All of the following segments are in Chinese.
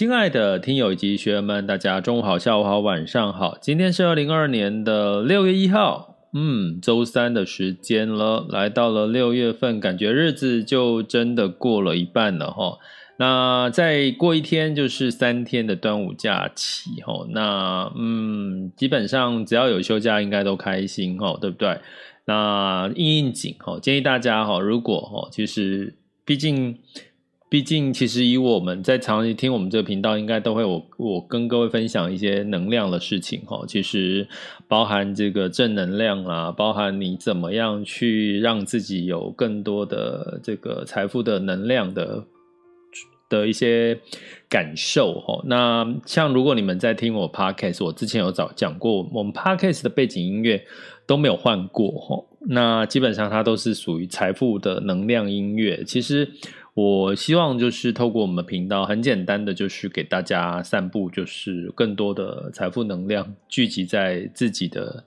亲爱的听友以及学员们，大家中午好、下午好、晚上好。今天是二零二二年的六月一号，嗯，周三的时间了，来到了六月份，感觉日子就真的过了一半了哈。那再过一天就是三天的端午假期哈。那嗯，基本上只要有休假，应该都开心哈，对不对？那应应景哈，建议大家哈，如果哈，其实毕竟。毕竟，其实以我们在长期听我们这个频道，应该都会我我跟各位分享一些能量的事情哈。其实包含这个正能量啊，包含你怎么样去让自己有更多的这个财富的能量的的一些感受哈。那像如果你们在听我 Podcast，我之前有早讲过，我们 Podcast 的背景音乐都没有换过哈。那基本上它都是属于财富的能量音乐。其实。我希望就是透过我们的频道，很简单的就是给大家散布，就是更多的财富能量聚集在自己的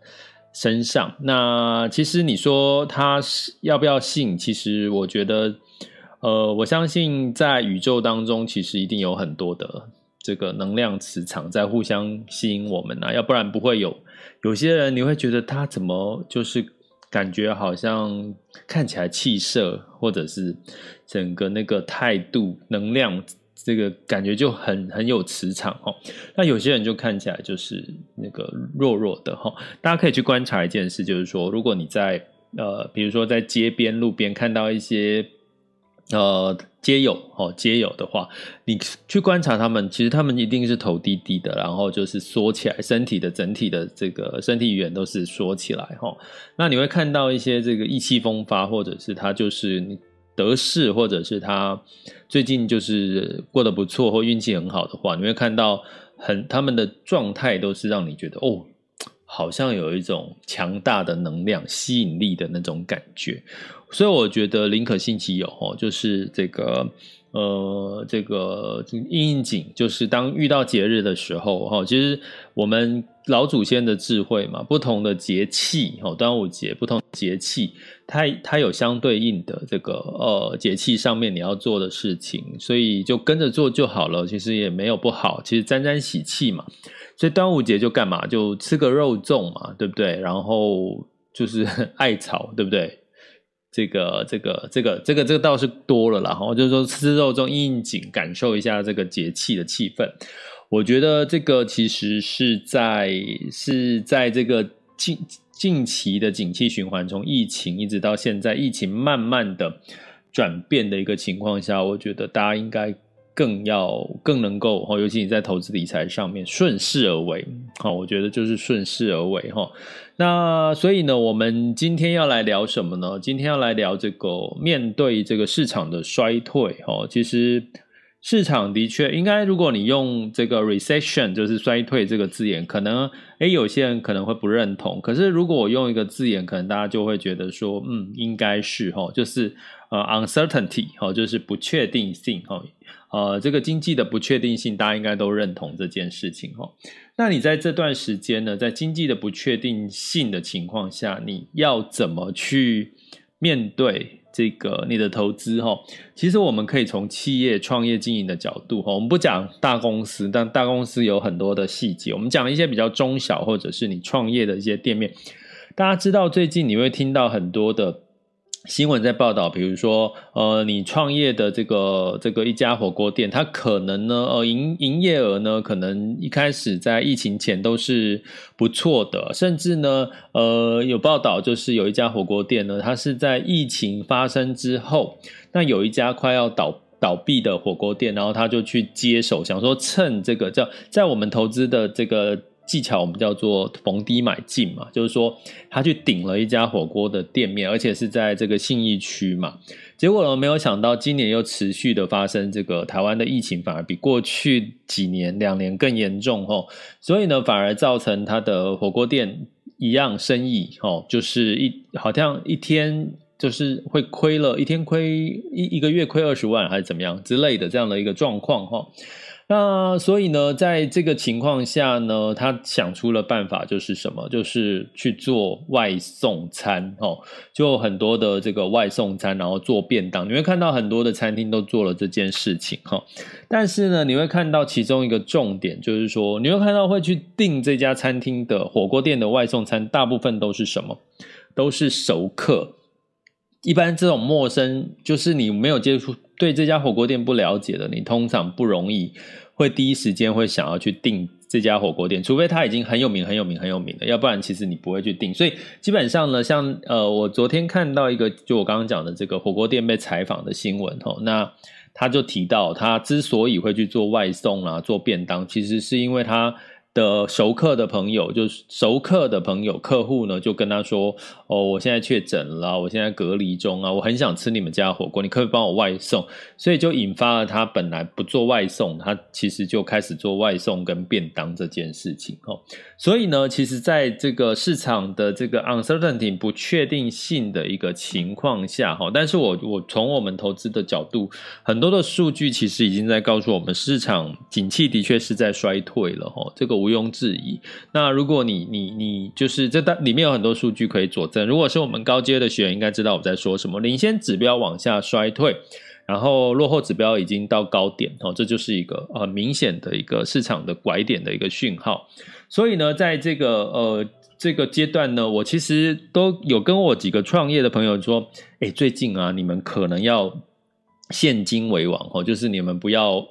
身上。那其实你说他是要不要信？其实我觉得，呃，我相信在宇宙当中，其实一定有很多的这个能量磁场在互相吸引我们啊，要不然不会有有些人你会觉得他怎么就是。感觉好像看起来气色，或者是整个那个态度、能量，这个感觉就很很有磁场哦。那有些人就看起来就是那个弱弱的哈。大家可以去观察一件事，就是说，如果你在呃，比如说在街边、路边看到一些。呃，街友哦，街友的话，你去观察他们，其实他们一定是头低低的，然后就是缩起来，身体的整体的这个身体语言都是缩起来哈。那你会看到一些这个意气风发，或者是他就是得势，或者是他最近就是过得不错或运气很好的话，你会看到很他们的状态都是让你觉得哦。好像有一种强大的能量、吸引力的那种感觉，所以我觉得林可信其有哦，就是这个呃，这个应应景，就是当遇到节日的时候哈，其实我们老祖先的智慧嘛，不同的节气哦，端午节不同节气，它它有相对应的这个呃节气上面你要做的事情，所以就跟着做就好了，其实也没有不好，其实沾沾喜气嘛。所以端午节就干嘛？就吃个肉粽嘛，对不对？然后就是 艾草，对不对？这个、这个、这个、这个、这个倒是多了啦。然后就是说吃肉粽应应景，感受一下这个节气的气氛。我觉得这个其实是在是在这个近近期的景气循环，从疫情一直到现在，疫情慢慢的转变的一个情况下，我觉得大家应该。更要更能够哈，尤其你在投资理财上面顺势而为，好，我觉得就是顺势而为哈。那所以呢，我们今天要来聊什么呢？今天要来聊这个面对这个市场的衰退哈。其实市场的确应该，如果你用这个 recession 就是衰退这个字眼，可能诶有些人可能会不认同。可是如果我用一个字眼，可能大家就会觉得说，嗯，应该是哈，就是呃 uncertainty 哈，就是不确定性哈。呃，这个经济的不确定性，大家应该都认同这件事情哈。那你在这段时间呢，在经济的不确定性的情况下，你要怎么去面对这个你的投资哈？其实我们可以从企业创业经营的角度哈，我们不讲大公司，但大公司有很多的细节，我们讲一些比较中小或者是你创业的一些店面。大家知道最近你会听到很多的新闻在报道，比如说，呃，你创业的这个这个一家火锅店，它可能呢，呃，营营业额呢，可能一开始在疫情前都是不错的，甚至呢，呃，有报道就是有一家火锅店呢，它是在疫情发生之后，那有一家快要倒倒闭的火锅店，然后他就去接手，想说趁这个叫在我们投资的这个。技巧我们叫做逢低买进嘛，就是说他去顶了一家火锅的店面，而且是在这个信义区嘛。结果呢，没有想到今年又持续的发生这个台湾的疫情，反而比过去几年两年更严重哦。所以呢，反而造成他的火锅店一样生意哦，就是一好像一天就是会亏了一天亏一一个月亏二十万还是怎么样之类的这样的一个状况哈。那所以呢，在这个情况下呢，他想出了办法，就是什么？就是去做外送餐哦，就很多的这个外送餐，然后做便当。你会看到很多的餐厅都做了这件事情哈。但是呢，你会看到其中一个重点，就是说，你会看到会去订这家餐厅的火锅店的外送餐，大部分都是什么？都是熟客。一般这种陌生，就是你没有接触。对这家火锅店不了解的，你通常不容易会第一时间会想要去订这家火锅店，除非他已经很有名、很有名、很有名了，要不然其实你不会去订。所以基本上呢，像呃，我昨天看到一个，就我刚刚讲的这个火锅店被采访的新闻哦，那他就提到，他之所以会去做外送啊、做便当，其实是因为他。的熟客的朋友，就是熟客的朋友客户呢，就跟他说：“哦，我现在确诊了，我现在隔离中啊，我很想吃你们家火锅，你可以帮我外送？”所以就引发了他本来不做外送，他其实就开始做外送跟便当这件事情哦。所以呢，其实在这个市场的这个 uncertainty 不确定性的一个情况下哈，但是我我从我们投资的角度，很多的数据其实已经在告诉我们，市场景气的确是在衰退了哈，这个。毋庸置疑。那如果你你你就是这里面有很多数据可以佐证。如果是我们高阶的学员，应该知道我在说什么。领先指标往下衰退，然后落后指标已经到高点哦，这就是一个很明显的一个市场的拐点的一个讯号。所以呢，在这个呃这个阶段呢，我其实都有跟我几个创业的朋友说，哎，最近啊，你们可能要现金为王哦，就是你们不要。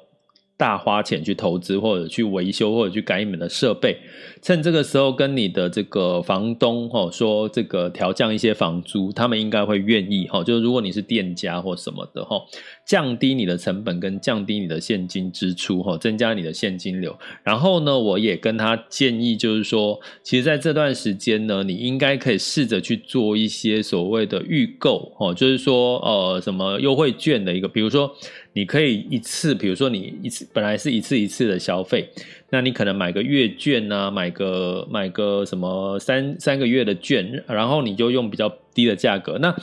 大花钱去投资，或者去维修，或者去改你们的设备，趁这个时候跟你的这个房东哈说，这个调降一些房租，他们应该会愿意哈。就是如果你是店家或什么的哈，降低你的成本跟降低你的现金支出哈，增加你的现金流。然后呢，我也跟他建议，就是说，其实在这段时间呢，你应该可以试着去做一些所谓的预购哈，就是说呃什么优惠券的一个，比如说。你可以一次，比如说你一次本来是一次一次的消费，那你可能买个月券啊，买个买个什么三三个月的券，然后你就用比较低的价格。那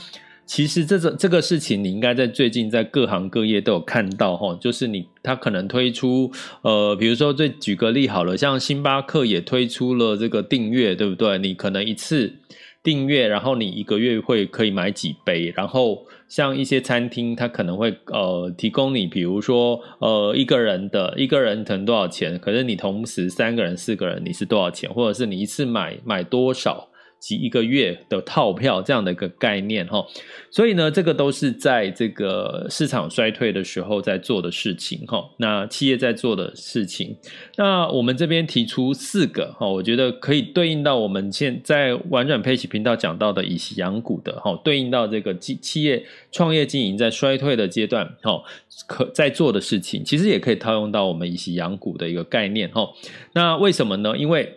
其实这个这个事情，你应该在最近在各行各业都有看到哈，就是你他可能推出呃，比如说最举个例好了，像星巴克也推出了这个订阅，对不对？你可能一次订阅，然后你一个月会可以买几杯，然后。像一些餐厅，它可能会呃提供你，比如说呃一个人的一个人可能多少钱，可是你同时三个人、四个人你是多少钱，或者是你一次买买多少？及一个月的套票这样的一个概念哈，所以呢，这个都是在这个市场衰退的时候在做的事情哈。那企业在做的事情，那我们这边提出四个哈，我觉得可以对应到我们现在婉转佩奇频道讲到的以息养股的哈，对应到这个企企业创业经营在衰退的阶段哈，可在做的事情，其实也可以套用到我们以息养股的一个概念哈。那为什么呢？因为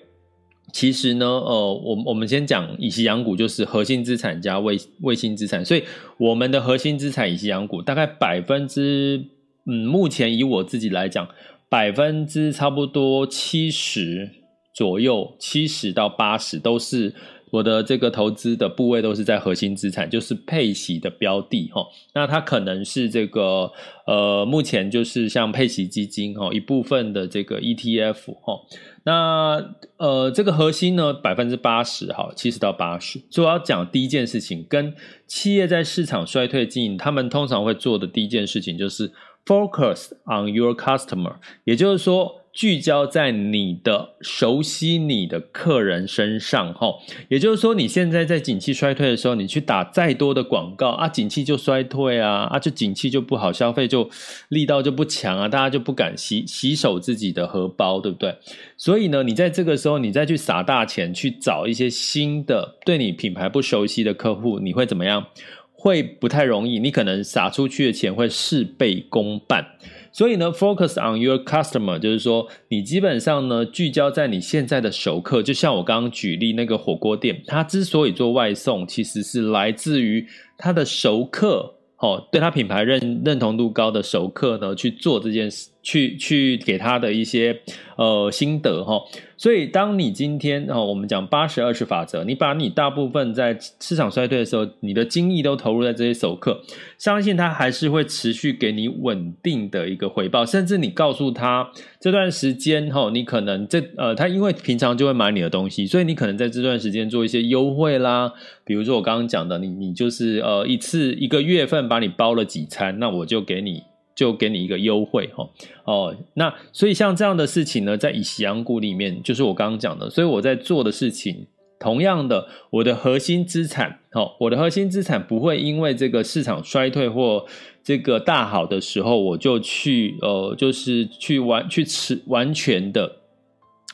其实呢，呃，我我们先讲以息养股，就是核心资产加卫卫星资产。所以我们的核心资产以息养股，大概百分之，嗯，目前以我自己来讲，百分之差不多七十左右，七十到八十都是我的这个投资的部位都是在核心资产，就是配息的标的哈。那它可能是这个，呃，目前就是像配息基金哈，一部分的这个 ETF 哈。那呃，这个核心呢，百分之八十哈，七十到八十。所以我要讲第一件事情，跟企业在市场衰退经营，他们通常会做的第一件事情就是 focus on your customer，也就是说，聚焦在你的熟悉你的客人身上，哈，也就是说，你现在在景气衰退的时候，你去打再多的广告啊，景气就衰退啊，啊，就景气就不好，消费就力道就不强啊，大家就不敢洗洗手自己的荷包，对不对？所以呢，你在这个时候，你再去撒大钱去找一些新的对你品牌不熟悉的客户，你会怎么样？会不太容易，你可能撒出去的钱会事倍功半。所以呢，focus on your customer，就是说，你基本上呢，聚焦在你现在的熟客。就像我刚刚举例那个火锅店，它之所以做外送，其实是来自于它的熟客，哦，对它品牌认认同度高的熟客呢，去做这件事。去去给他的一些呃心得哈，所以当你今天哦，我们讲八十二十法则，你把你大部分在市场衰退的时候，你的精力都投入在这些熟客，相信他还是会持续给你稳定的一个回报，甚至你告诉他这段时间哈，你可能这呃，他因为平常就会买你的东西，所以你可能在这段时间做一些优惠啦，比如说我刚刚讲的，你你就是呃一次一个月份把你包了几餐，那我就给你。就给你一个优惠哈哦，那所以像这样的事情呢，在以息养股里面，就是我刚刚讲的，所以我在做的事情，同样的，我的核心资产哦，我的核心资产不会因为这个市场衰退或这个大好的时候，我就去呃，就是去完去持完全的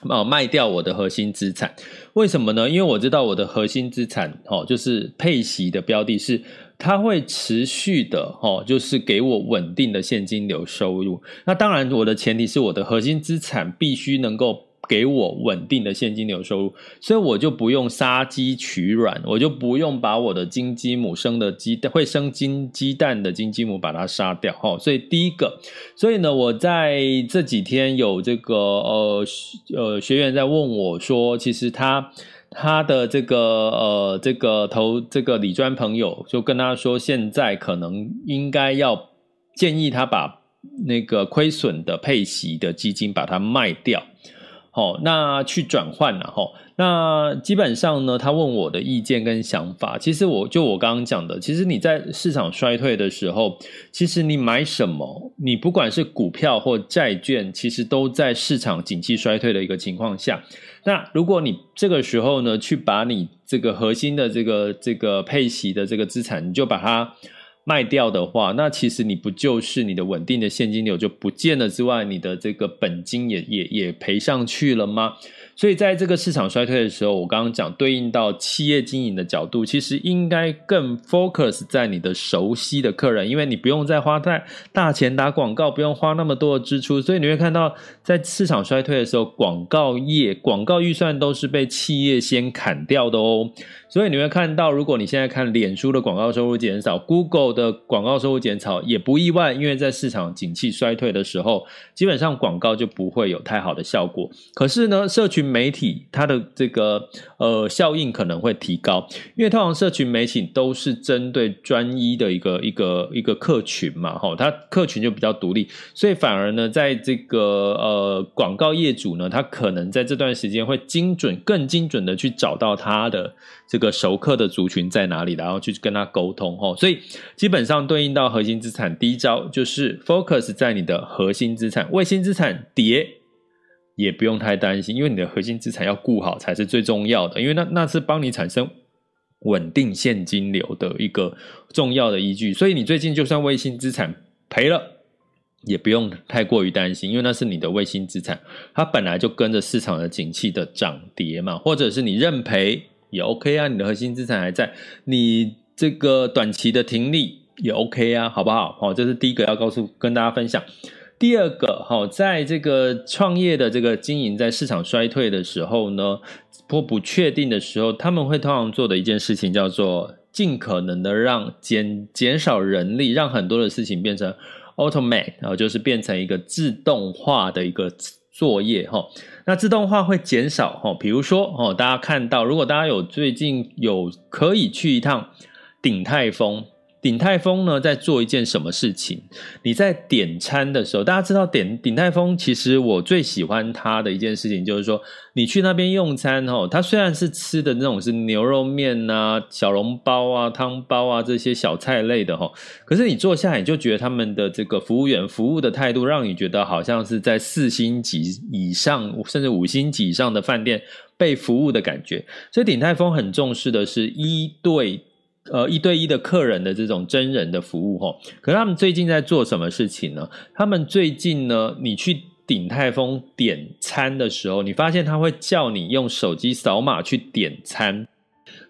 哦卖掉我的核心资产，为什么呢？因为我知道我的核心资产哦，就是配息的标的是。它会持续的，哦，就是给我稳定的现金流收入。那当然，我的前提是我的核心资产必须能够给我稳定的现金流收入，所以我就不用杀鸡取卵，我就不用把我的金鸡母生的鸡会生金鸡蛋的金鸡母把它杀掉，哈。所以第一个，所以呢，我在这几天有这个呃呃学员在问我说，其实他。他的这个呃，这个投这个李专朋友就跟他说，现在可能应该要建议他把那个亏损的配息的基金把它卖掉，好，那去转换了哈。那基本上呢，他问我的意见跟想法，其实我就我刚刚讲的，其实你在市场衰退的时候，其实你买什么，你不管是股票或债券，其实都在市场景气衰退的一个情况下。那如果你这个时候呢，去把你这个核心的这个这个配息的这个资产，你就把它卖掉的话，那其实你不就是你的稳定的现金流就不见了之外，你的这个本金也也也赔上去了吗？所以在这个市场衰退的时候，我刚刚讲对应到企业经营的角度，其实应该更 focus 在你的熟悉的客人，因为你不用再花太大钱打广告，不用花那么多的支出，所以你会看到在市场衰退的时候，广告业广告预算都是被企业先砍掉的哦。所以你会看到，如果你现在看脸书的广告收入减少，Google 的广告收入减少，也不意外，因为在市场景气衰退的时候，基本上广告就不会有太好的效果。可是呢，社群媒体它的这个呃效应可能会提高，因为通常社群媒体都是针对专一的一个一个一个客群嘛，哈，它客群就比较独立，所以反而呢，在这个呃广告业主呢，他可能在这段时间会精准、更精准的去找到他的。这个熟客的族群在哪里？然后去跟他沟通哦，所以基本上对应到核心资产，第一招就是 focus 在你的核心资产，卫星资产跌也不用太担心，因为你的核心资产要顾好才是最重要的，因为那那是帮你产生稳定现金流的一个重要的依据。所以你最近就算卫星资产赔了，也不用太过于担心，因为那是你的卫星资产，它本来就跟着市场的景气的涨跌嘛，或者是你认赔。也 OK 啊，你的核心资产还在，你这个短期的停利也 OK 啊，好不好？好，这是第一个要告诉跟大家分享。第二个，好，在这个创业的这个经营，在市场衰退的时候呢，或不确定的时候，他们会通常做的一件事情叫做尽可能的让减减少人力，让很多的事情变成 automate，然后就是变成一个自动化的一个作业哈。那自动化会减少哈，比如说哦，大家看到，如果大家有最近有可以去一趟鼎泰丰，鼎泰丰呢，在做一件什么事情？你在点餐的时候，大家知道点鼎泰丰，其实我最喜欢它的一件事情就是说，你去那边用餐哦，它虽然是吃的那种是牛肉面啊、小笼包啊、汤包啊这些小菜类的哈，可是你坐下你就觉得他们的这个服务员服务的态度，让你觉得好像是在四星级以上，甚至五星级以上的饭店被服务的感觉。所以鼎泰丰很重视的是一对。呃，一对一的客人的这种真人的服务齁，可是他们最近在做什么事情呢？他们最近呢，你去鼎泰丰点餐的时候，你发现他会叫你用手机扫码去点餐，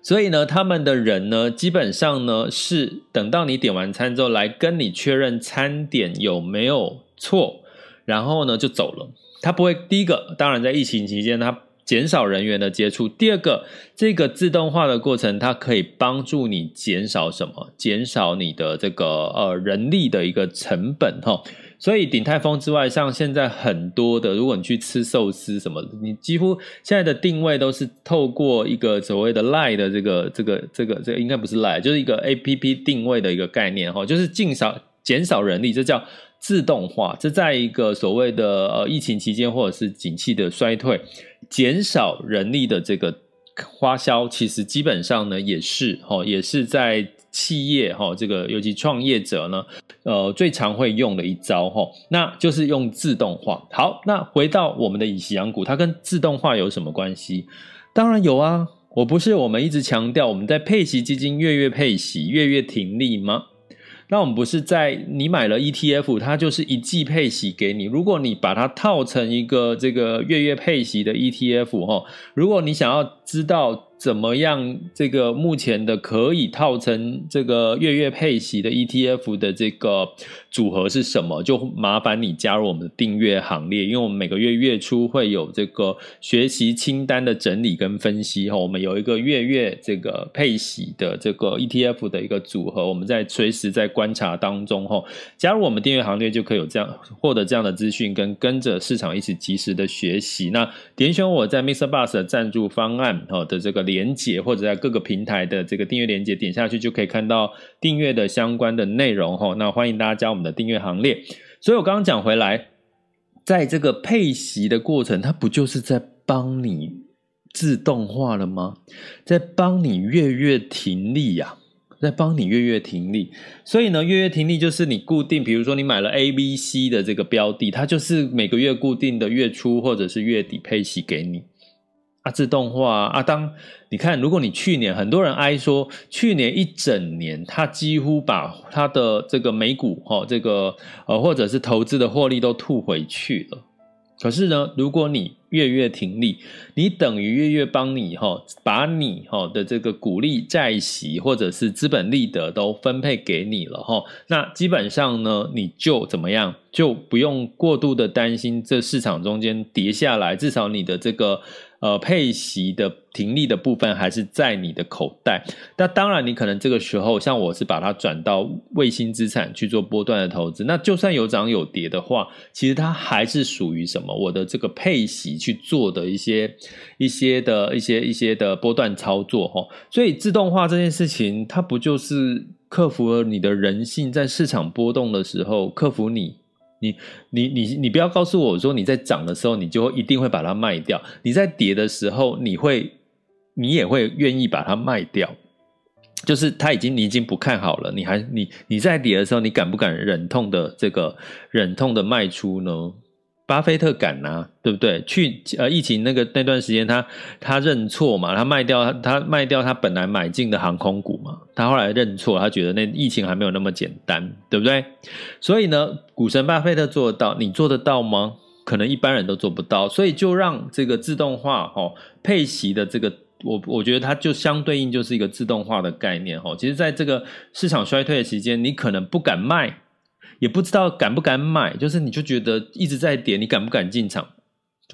所以呢，他们的人呢，基本上呢是等到你点完餐之后，来跟你确认餐点有没有错，然后呢就走了。他不会第一个，当然在疫情期间他。减少人员的接触。第二个，这个自动化的过程，它可以帮助你减少什么？减少你的这个呃人力的一个成本哈。所以鼎泰丰之外，像现在很多的，如果你去吃寿司什么，你几乎现在的定位都是透过一个所谓的 Line 的这个这个这个这个应该不是 Line，就是一个 APP 定位的一个概念哈，就是减少减少人力，这叫自动化。这在一个所谓的呃疫情期间或者是景气的衰退。减少人力的这个花销，其实基本上呢也是哦，也是在企业齁，这个尤其创业者呢，呃，最常会用的一招齁，那就是用自动化。好，那回到我们的以息养股，它跟自动化有什么关系？当然有啊，我不是我们一直强调我们在配息基金月月配息、月月停利吗？那我们不是在你买了 ETF，它就是一季配息给你。如果你把它套成一个这个月月配息的 ETF 哈，如果你想要知道。怎么样？这个目前的可以套成这个月月配息的 ETF 的这个组合是什么？就麻烦你加入我们的订阅行列，因为我们每个月月初会有这个学习清单的整理跟分析哈。我们有一个月月这个配息的这个 ETF 的一个组合，我们在随时在观察当中哈。加入我们订阅行列就可以有这样获得这样的资讯，跟跟着市场一起及时的学习。那点选我在 Mr. Bus 的赞助方案哦的这个。连接或者在各个平台的这个订阅连接点下去就可以看到订阅的相关的内容哈。那欢迎大家加我们的订阅行列。所以我刚刚讲回来，在这个配息的过程，它不就是在帮你自动化了吗？在帮你月月停利呀，在帮你月月停利。所以呢，月月停利就是你固定，比如说你买了 A、B、C 的这个标的，它就是每个月固定的月初或者是月底配息给你。自动化啊！当你看，如果你去年很多人哀说，去年一整年他几乎把他的这个美股哈，这个呃或者是投资的获利都吐回去了。可是呢，如果你月月停利，你等于月月帮你哈，把你哈的这个股利债息或者是资本利得都分配给你了哈，那基本上呢，你就怎么样，就不用过度的担心这市场中间跌下来，至少你的这个。呃，配息的停利的部分还是在你的口袋。那当然，你可能这个时候，像我是把它转到卫星资产去做波段的投资。那就算有涨有跌的话，其实它还是属于什么？我的这个配息去做的一些、一些的一些、一些的波段操作哈。所以自动化这件事情，它不就是克服了你的人性，在市场波动的时候克服你。你你你你不要告诉我说，你在涨的时候，你就一定会把它卖掉；你在跌的时候，你会你也会愿意把它卖掉。就是他已经你已经不看好了，你还你你在跌的时候，你敢不敢忍痛的这个忍痛的卖出呢？巴菲特敢啊，对不对？去呃疫情那个那段时间，他他认错嘛，他卖掉他卖掉他本来买进的航空股嘛，他后来认错，他觉得那疫情还没有那么简单，对不对？所以呢，股神巴菲特做得到，你做得到吗？可能一般人都做不到，所以就让这个自动化哈配息的这个，我我觉得它就相对应就是一个自动化的概念哈。其实在这个市场衰退的期间，你可能不敢卖。也不知道敢不敢买，就是你就觉得一直在跌，你敢不敢进场？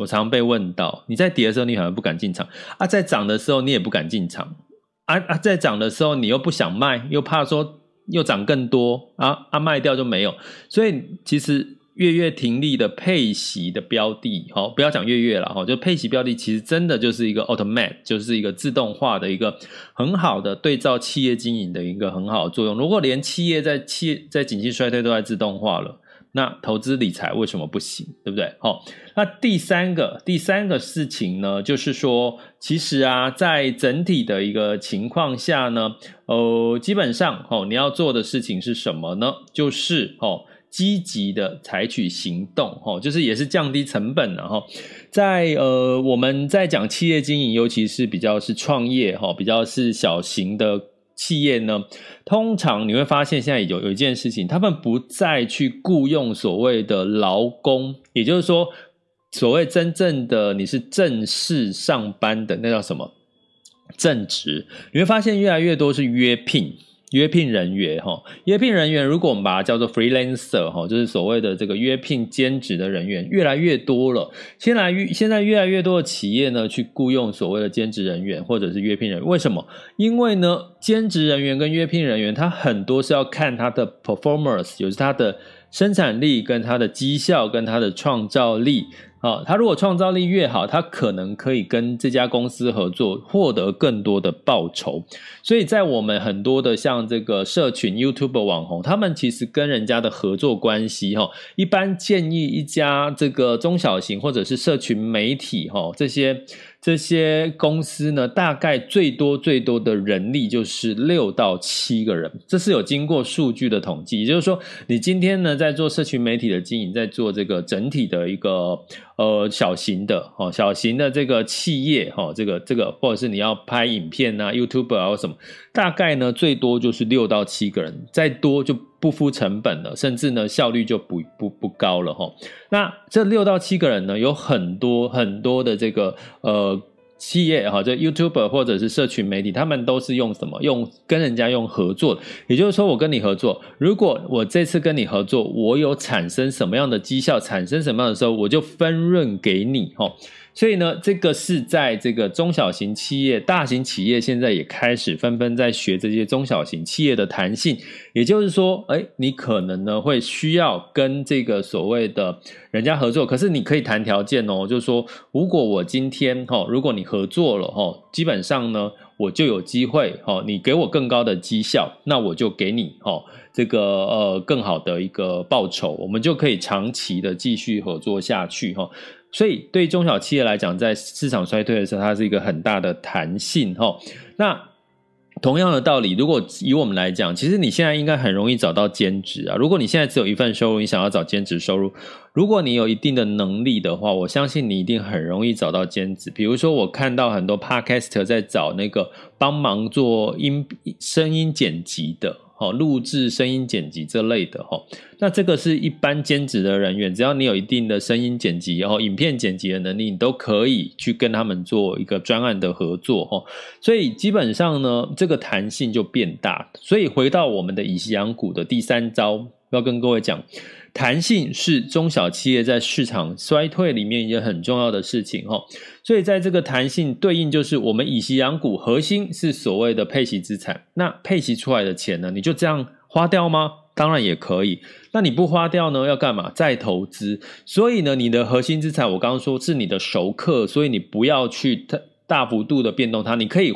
我常常被问到，你在跌的时候你好像不敢进场啊，在涨的时候你也不敢进场啊啊，在涨的时候你又不想卖，又怕说又涨更多啊啊卖掉就没有，所以其实月月停利的配息的标的，好，不要讲月月了哈，就配息标的其实真的就是一个 automat，就是一个自动化的一个很好的对照企业经营的一个很好的作用。如果连企业在企在景气衰退都在自动化了，那投资理财为什么不行？对不对？好，那第三个第三个事情呢，就是说，其实啊，在整体的一个情况下呢，呃，基本上哦，你要做的事情是什么呢？就是哦。积极的采取行动，哈，就是也是降低成本的哈。在呃，我们在讲企业经营，尤其是比较是创业哈，比较是小型的企业呢，通常你会发现现在有有一件事情，他们不再去雇佣所谓的劳工，也就是说，所谓真正的你是正式上班的，那叫什么正职？你会发现越来越多是约聘。约聘人员哈，约聘人员，如果我们把它叫做 freelancer 哈，就是所谓的这个约聘兼职的人员，越来越多了。现在越现在越来越多的企业呢，去雇佣所谓的兼职人员或者是约聘人员。为什么？因为呢，兼职人员跟约聘人员，他很多是要看他的 performance，就是他的生产力跟他的绩效跟他的创造力。哦，他如果创造力越好，他可能可以跟这家公司合作，获得更多的报酬。所以在我们很多的像这个社群 YouTube 网红，他们其实跟人家的合作关系，哈，一般建议一家这个中小型或者是社群媒体，哈，这些。这些公司呢，大概最多最多的人力就是六到七个人，这是有经过数据的统计。也就是说，你今天呢在做社群媒体的经营，在做这个整体的一个呃小型的哦小型的这个企业哈，这个这个或者是你要拍影片啊，YouTube 啊什么，大概呢最多就是六到七个人，再多就。不敷成本了，甚至呢效率就不不不高了哈。那这六到七个人呢，有很多很多的这个呃企业哈，这 YouTuber 或者是社群媒体，他们都是用什么？用跟人家用合作，也就是说，我跟你合作，如果我这次跟你合作，我有产生什么样的绩效，产生什么样的时候，我就分润给你哈。所以呢，这个是在这个中小型企业、大型企业现在也开始纷纷在学这些中小型企业的弹性。也就是说，哎，你可能呢会需要跟这个所谓的人家合作，可是你可以谈条件哦，就是说，如果我今天哈，如果你合作了哈，基本上呢，我就有机会哈，你给我更高的绩效，那我就给你哈这个呃更好的一个报酬，我们就可以长期的继续合作下去哈。所以，对中小企业来讲，在市场衰退的时候，它是一个很大的弹性哈。那同样的道理，如果以我们来讲，其实你现在应该很容易找到兼职啊。如果你现在只有一份收入，你想要找兼职收入，如果你有一定的能力的话，我相信你一定很容易找到兼职。比如说，我看到很多 podcast 在找那个帮忙做音声音剪辑的。哦，录制声音剪辑这类的哈，那这个是一般兼职的人员，只要你有一定的声音剪辑，然后影片剪辑的能力，你都可以去跟他们做一个专案的合作哈。所以基本上呢，这个弹性就变大。所以回到我们的以西洋股的第三招，要跟各位讲。弹性是中小企业在市场衰退里面一件很重要的事情哈，所以在这个弹性对应就是我们以息养股，核心是所谓的配息资产。那配息出来的钱呢，你就这样花掉吗？当然也可以。那你不花掉呢，要干嘛？再投资。所以呢，你的核心资产我刚刚说是你的熟客，所以你不要去大幅度的变动它，你可以。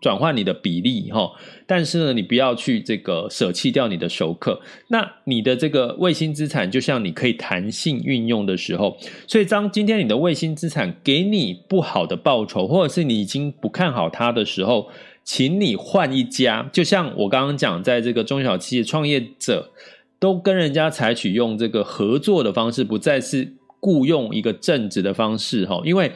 转换你的比例哈，但是呢，你不要去这个舍弃掉你的熟客。那你的这个卫星资产，就像你可以弹性运用的时候，所以当今天你的卫星资产给你不好的报酬，或者是你已经不看好它的时候，请你换一家。就像我刚刚讲，在这个中小企业创业者都跟人家采取用这个合作的方式，不再是雇佣一个正职的方式哈，因为。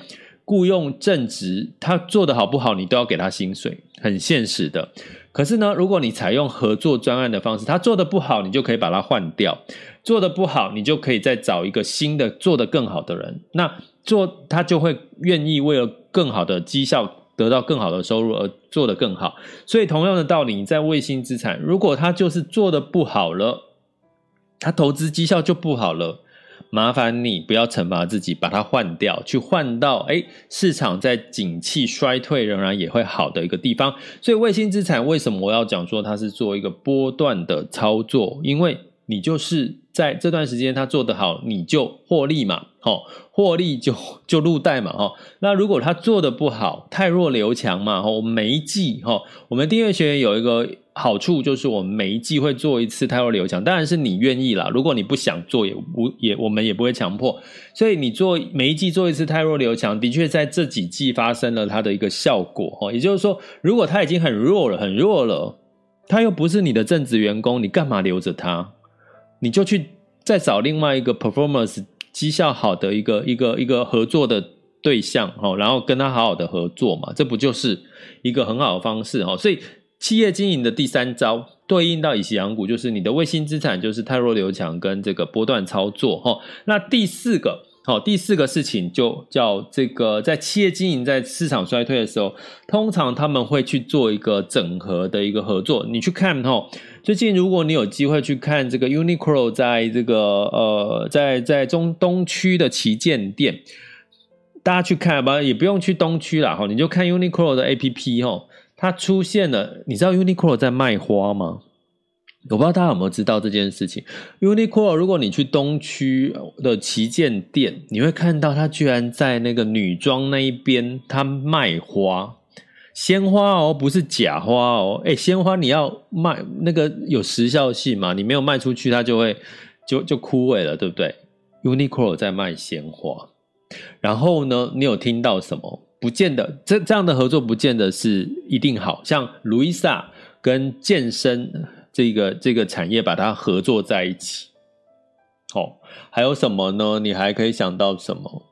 雇佣正职，他做得好不好，你都要给他薪水，很现实的。可是呢，如果你采用合作专案的方式，他做得不好，你就可以把他换掉；做得不好，你就可以再找一个新的做得更好的人。那做他就会愿意为了更好的绩效，得到更好的收入而做得更好。所以同样的道理，你在卫星资产，如果他就是做得不好了，他投资绩效就不好了。麻烦你不要惩罚自己，把它换掉，去换到诶市场在景气衰退仍然也会好的一个地方。所以卫星资产为什么我要讲说它是做一个波段的操作？因为你就是在这段时间它做得好，你就获利嘛，哦，获利就就入袋嘛，哦，那如果它做得不好，太弱留强嘛，哦，我们每一季，哈，我们订阅学员有一个好处就是我们每一季会做一次泰弱留强，当然是你愿意啦，如果你不想做也不也我们也不会强迫，所以你做每一季做一次泰弱留强，的确在这几季发生了它的一个效果，哦，也就是说，如果他已经很弱了，很弱了。他又不是你的正职员工，你干嘛留着他？你就去再找另外一个 performance 绩效好的一个一个一个合作的对象哦，然后跟他好好的合作嘛，这不就是一个很好的方式哦？所以企业经营的第三招对应到以息养股，就是你的卫星资产就是泰弱留强跟这个波段操作哈。那第四个。好，第四个事情就叫这个，在企业经营在市场衰退的时候，通常他们会去做一个整合的一个合作。你去看哈，最近如果你有机会去看这个 Uniqlo 在这个呃，在在中东区的旗舰店，大家去看吧，也不用去东区啦哈，你就看 Uniqlo 的 APP 哈，它出现了，你知道 Uniqlo 在卖花吗？我不知道大家有没有知道这件事情。Uniqlo，如果你去东区的旗舰店，你会看到它居然在那个女装那一边，它卖花，鲜花哦，不是假花哦。诶，鲜花你要卖那个有时效性嘛？你没有卖出去，它就会就就枯萎了，对不对？Uniqlo 在卖鲜花，然后呢，你有听到什么？不见得，这这样的合作不见得是一定好，像 Louisa 跟健身。这个这个产业把它合作在一起，哦，还有什么呢？你还可以想到什么？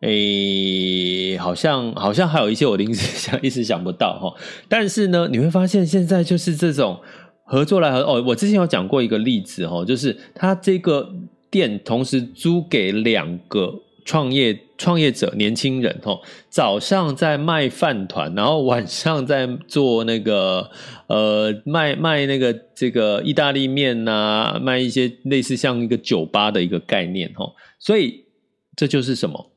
诶，好像好像还有一些我临时想一时想不到哈。但是呢，你会发现现在就是这种合作来合哦。我之前有讲过一个例子哈，就是他这个店同时租给两个。创业创业者年轻人吼，早上在卖饭团，然后晚上在做那个呃卖卖那个这个意大利面呐、卖一些类似像一个酒吧的一个概念吼，所以这就是什么？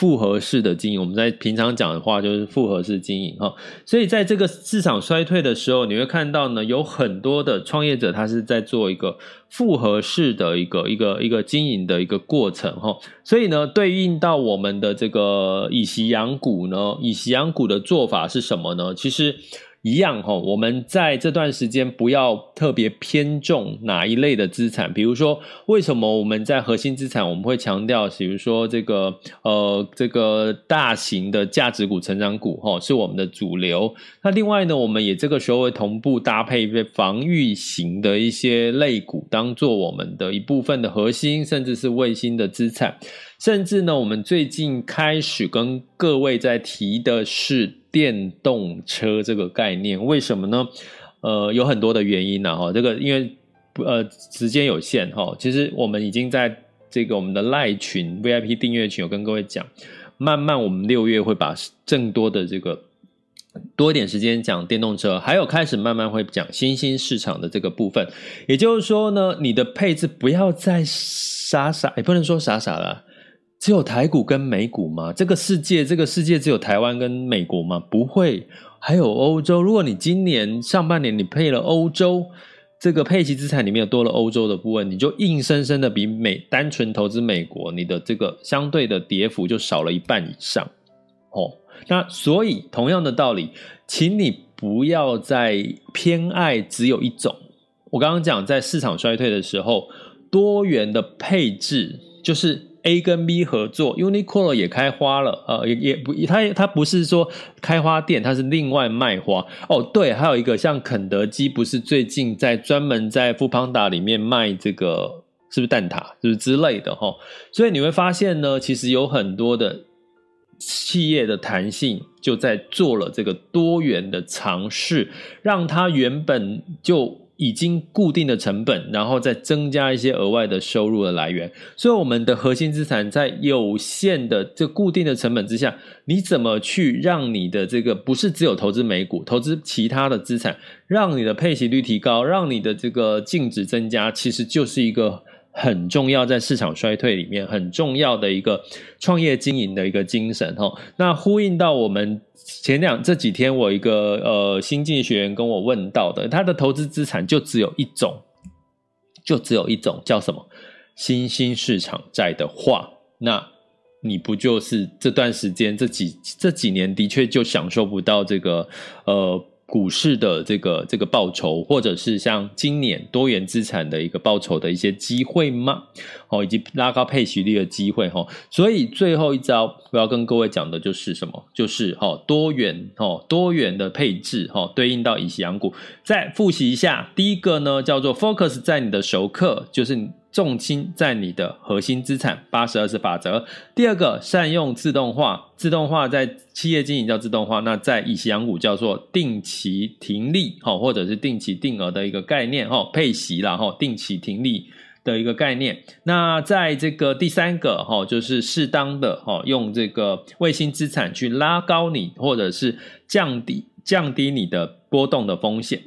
复合式的经营，我们在平常讲的话就是复合式经营哈，所以在这个市场衰退的时候，你会看到呢，有很多的创业者他是在做一个复合式的一个一个一个经营的一个过程哈，所以呢，对应到我们的这个以息养股呢，以息养股的做法是什么呢？其实。一样哈，我们在这段时间不要特别偏重哪一类的资产，比如说，为什么我们在核心资产我们会强调，比如说这个呃这个大型的价值股、成长股哈是我们的主流。那另外呢，我们也这个时候会同步搭配一些防御型的一些类股，当做我们的一部分的核心，甚至是卫星的资产。甚至呢，我们最近开始跟各位在提的是电动车这个概念，为什么呢？呃，有很多的原因呢，哈，这个因为呃时间有限哈，其实我们已经在这个我们的赖群 VIP 订阅群有跟各位讲，慢慢我们六月会把更多的这个多一点时间讲电动车，还有开始慢慢会讲新兴市场的这个部分，也就是说呢，你的配置不要再傻傻，也不能说傻傻了。只有台股跟美股吗？这个世界，这个世界只有台湾跟美国吗？不会，还有欧洲。如果你今年上半年你配了欧洲，这个配息资产里面有多了欧洲的部分，你就硬生生的比美单纯投资美国，你的这个相对的跌幅就少了一半以上。哦，那所以同样的道理，请你不要再偏爱只有一种。我刚刚讲，在市场衰退的时候，多元的配置就是。A 跟 B 合作，Uniqlo 也开花了，呃，也也不，它它不是说开花店，它是另外卖花。哦，对，还有一个像肯德基，不是最近在专门在 Foodpanda 里面卖这个，是不是蛋挞，是不是之类的哈？所以你会发现呢，其实有很多的企业的弹性就在做了这个多元的尝试，让它原本就。已经固定的成本，然后再增加一些额外的收入的来源，所以我们的核心资产在有限的这固定的成本之下，你怎么去让你的这个不是只有投资美股，投资其他的资产，让你的配息率提高，让你的这个净值增加，其实就是一个。很重要，在市场衰退里面很重要的一个创业经营的一个精神哈。那呼应到我们前两这几天，我一个呃新进学员跟我问到的，他的投资资产就只有一种，就只有一种叫什么新兴市场债的话，那你不就是这段时间这几这几年的确就享受不到这个呃。股市的这个这个报酬，或者是像今年多元资产的一个报酬的一些机会吗？哦，以及拉高配息率的机会哈。所以最后一招我要跟各位讲的就是什么？就是哦多元哦多元的配置哈，对应到以息养股。再复习一下，第一个呢叫做 focus 在你的熟客，就是。重心在你的核心资产，八十二十法则。第二个，善用自动化，自动化在企业经营叫自动化，那在以息养股叫做定期停利，或者是定期定额的一个概念，配息啦，定期停利的一个概念。那在这个第三个，就是适当的用这个卫星资产去拉高你，或者是降低降低你的波动的风险，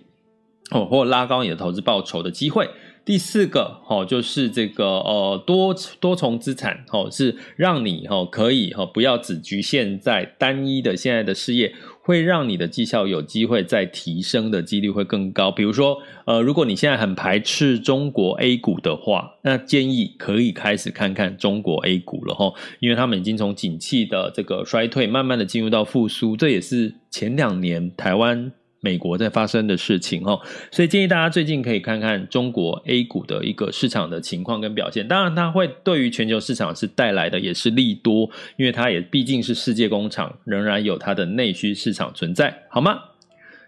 哦或拉高你的投资报酬的机会。第四个哦，就是这个呃多多重资产哦，是让你哦可以哦不要只局限在单一的现在的事业，会让你的绩效有机会再提升的几率会更高。比如说呃，如果你现在很排斥中国 A 股的话，那建议可以开始看看中国 A 股了哈，因为他们已经从景气的这个衰退，慢慢的进入到复苏，这也是前两年台湾。美国在发生的事情哦，所以建议大家最近可以看看中国 A 股的一个市场的情况跟表现。当然，它会对于全球市场是带来的也是利多，因为它也毕竟是世界工厂，仍然有它的内需市场存在，好吗？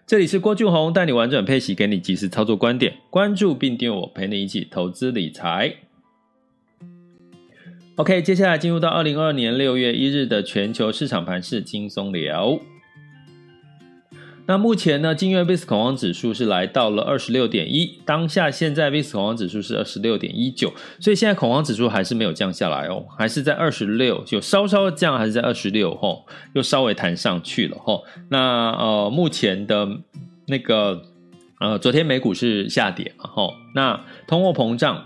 这里是郭俊宏带你玩转配息，给你及时操作观点，关注并订阅我，陪你一起投资理财。OK，接下来进入到二零二二年六月一日的全球市场盘势轻松聊。那目前呢，今日 VIX 恐慌指数是来到了二十六点一，当下现在 VIX 恐慌指数是二十六点一九，所以现在恐慌指数还是没有降下来哦，还是在二十六，就稍稍降，还是在二十六吼，又稍微弹上去了吼。那呃，目前的那个呃，昨天美股是下跌嘛吼，那通货膨胀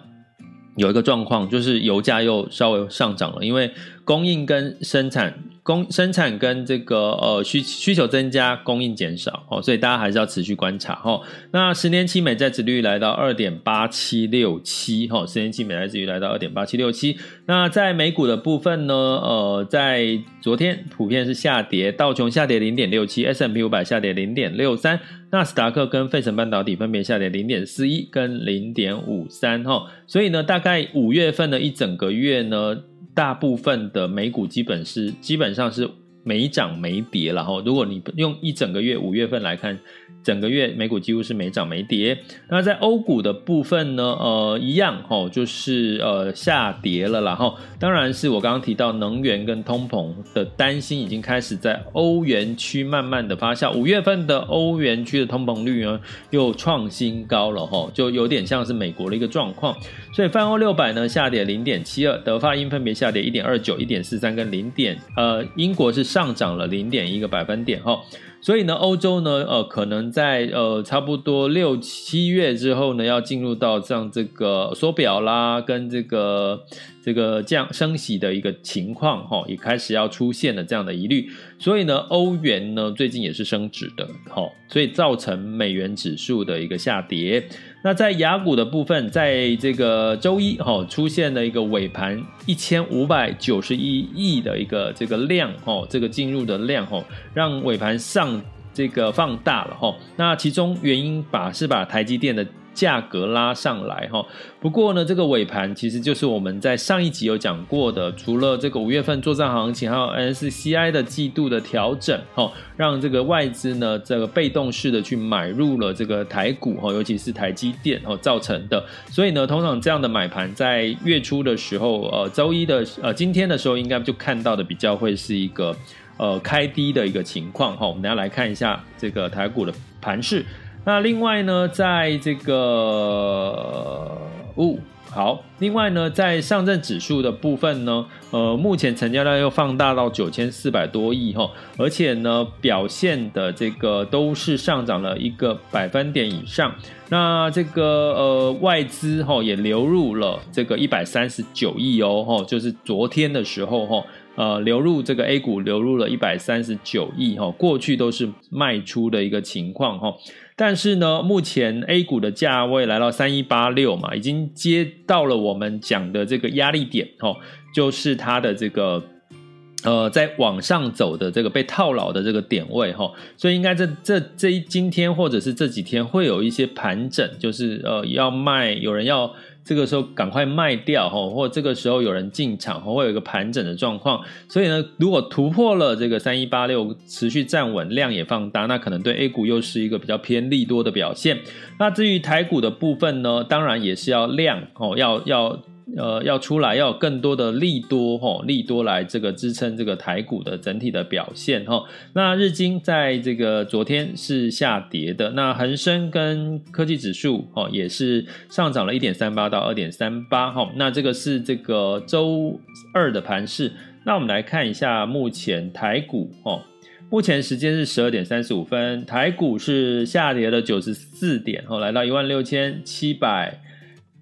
有一个状况，就是油价又稍微上涨了，因为供应跟生产。供生产跟这个呃需需求增加，供应减少哦，所以大家还是要持续观察哦。那十年期美债殖率来到二点八七六七哈，十年期美债殖率来到二点八七六七。那在美股的部分呢，呃，在昨天普遍是下跌，道琼下跌零点六七，S M P 五百下跌零点六三，纳斯达克跟费城半导体分别下跌零点四一跟零点五三哈。所以呢，大概五月份的一整个月呢。大部分的美股基本是基本上是没涨没跌，然后如果你用一整个月五月份来看。整个月美股几乎是没涨没跌。那在欧股的部分呢？呃，一样哦，就是呃下跌了。然后当然是我刚刚提到能源跟通膨的担心已经开始在欧元区慢慢的发酵。五月份的欧元区的通膨率呢又创新高了哈，就有点像是美国的一个状况。所以泛欧六百呢下跌零点七二，德法英分别下跌一点二九、一点四三跟零点，呃，英国是上上涨了零点一个百分点哈。所以呢，欧洲呢，呃，可能在呃差不多六七月之后呢，要进入到像这个缩表啦，跟这个这个降升息的一个情况，哈，也开始要出现了这样的疑虑。所以呢，欧元呢最近也是升值的，哈，所以造成美元指数的一个下跌。那在雅股的部分，在这个周一哈出现了一个尾盘一千五百九十一亿的一个这个量哦，这个进入的量哦，让尾盘上这个放大了哈。那其中原因把是把台积电的。价格拉上来哈，不过呢，这个尾盘其实就是我们在上一集有讲过的，除了这个五月份作帐行情，还有 MSCI 的季度的调整哈，让这个外资呢这个被动式的去买入了这个台股哈，尤其是台积电哦造成的。所以呢，通常这样的买盘在月初的时候，呃，周一的呃今天的时候，应该就看到的比较会是一个呃开低的一个情况哈。我们等下来看一下这个台股的盘势。那另外呢，在这个哦好，另外呢，在上证指数的部分呢，呃，目前成交量又放大到九千四百多亿哈，而且呢，表现的这个都是上涨了一个百分点以上。那这个呃外资哈也流入了这个一百三十九亿哦，就是昨天的时候哈。呃流入这个 A 股流入了一百三十九亿哈，过去都是卖出的一个情况哈。但是呢，目前 A 股的价位来到三一八六嘛，已经接到了我们讲的这个压力点哦，就是它的这个。呃，在往上走的这个被套牢的这个点位哈，所以应该这这这一今天或者是这几天会有一些盘整，就是呃要卖，有人要这个时候赶快卖掉哈，或这个时候有人进场，会有一个盘整的状况。所以呢，如果突破了这个三一八六，持续站稳，量也放大，那可能对 A 股又是一个比较偏利多的表现。那至于台股的部分呢，当然也是要量哦，要要。呃，要出来要有更多的利多吼，利多来这个支撑这个台股的整体的表现哈。那日经在这个昨天是下跌的，那恒生跟科技指数哦也是上涨了一点三八到二点三八哈。那这个是这个周二的盘势。那我们来看一下目前台股哦，目前时间是十二点三十五分，台股是下跌了九十四点哦，来到一万六千七百。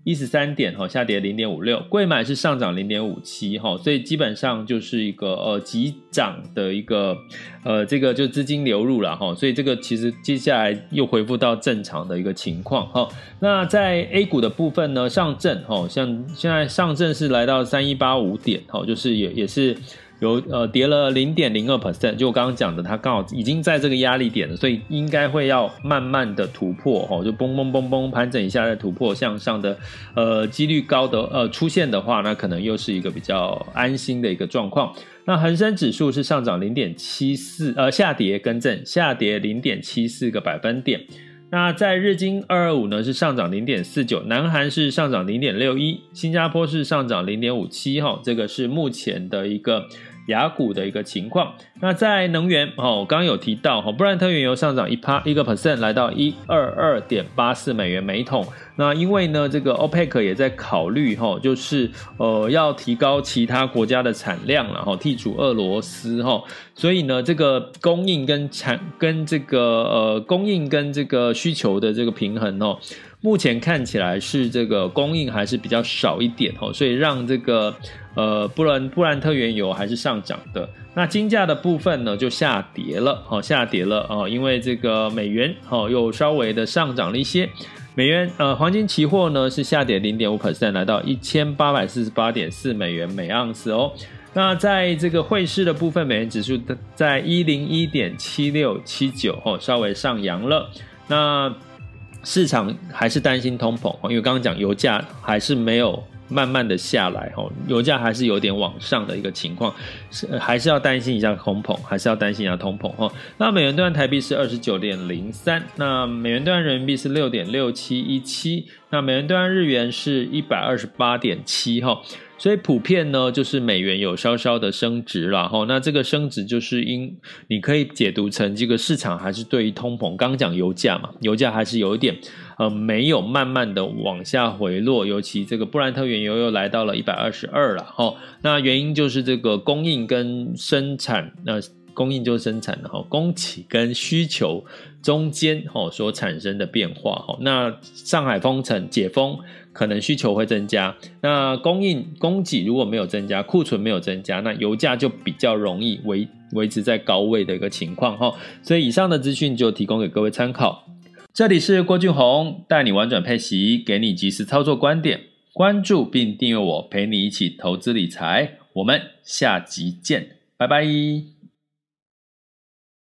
一十三点哈，下跌零点五六，贵买是上涨零点五七哈，所以基本上就是一个呃急涨的一个呃这个就资金流入了哈，所以这个其实接下来又恢复到正常的一个情况哈。那在 A 股的部分呢，上证哈，像现在上证是来到三一八五点哈，就是也也是。有呃跌了零点零二 percent，就我刚刚讲的，它刚好已经在这个压力点了，所以应该会要慢慢的突破哦，就嘣嘣嘣嘣盘整一下再突破向上的，呃几率高的呃出现的话，那可能又是一个比较安心的一个状况。那恒生指数是上涨零点七四，呃下跌更正下跌零点七四个百分点。那在日经二二五呢是上涨零点四九，南韩是上涨零点六一，新加坡是上涨零点五七哈，这个是目前的一个。雅股的一个情况，那在能源哦，我刚刚有提到哈，布兰特原油上涨一趴一个 percent，来到一二二点八四美元每桶。那因为呢，这个 OPEC 也在考虑哈，就是呃要提高其他国家的产量，然后剔除俄罗斯哈，所以呢，这个供应跟产跟这个呃供应跟这个需求的这个平衡哦。目前看起来是这个供应还是比较少一点哦，所以让这个呃布兰布兰特原油还是上涨的。那金价的部分呢就下跌了哦，下跌了哦，因为这个美元哦又稍微的上涨了一些。美元呃黄金期货呢是下跌零点五 percent，来到一千八百四十八点四美元每盎司哦。那在这个汇市的部分，美元指数在一零一点七六七九哦，稍微上扬了。那市场还是担心通膨，因为刚刚讲油价还是没有慢慢的下来，油价还是有点往上的一个情况，是还是要担心一下通膨，还是要担心一下通膨哈。那美元兑换台币是二十九点零三，那美元兑换人民币是六点六七一七，那美元兑换日元是一百二十八点七哈。所以普遍呢，就是美元有稍稍的升值了哈。那这个升值就是因你可以解读成这个市场还是对于通膨，刚讲油价嘛，油价还是有一点呃没有慢慢的往下回落，尤其这个布兰特原油又来到了一百二十二了哈。那原因就是这个供应跟生产那。供应就是生产的哈，供给跟需求中间哈所产生的变化哈。那上海封城解封，可能需求会增加，那供应供给如果没有增加，库存没有增加，那油价就比较容易维维持在高位的一个情况哈。所以以上的资讯就提供给各位参考。这里是郭俊宏带你玩转配息，给你即时操作观点，关注并订阅我，陪你一起投资理财。我们下集见，拜拜。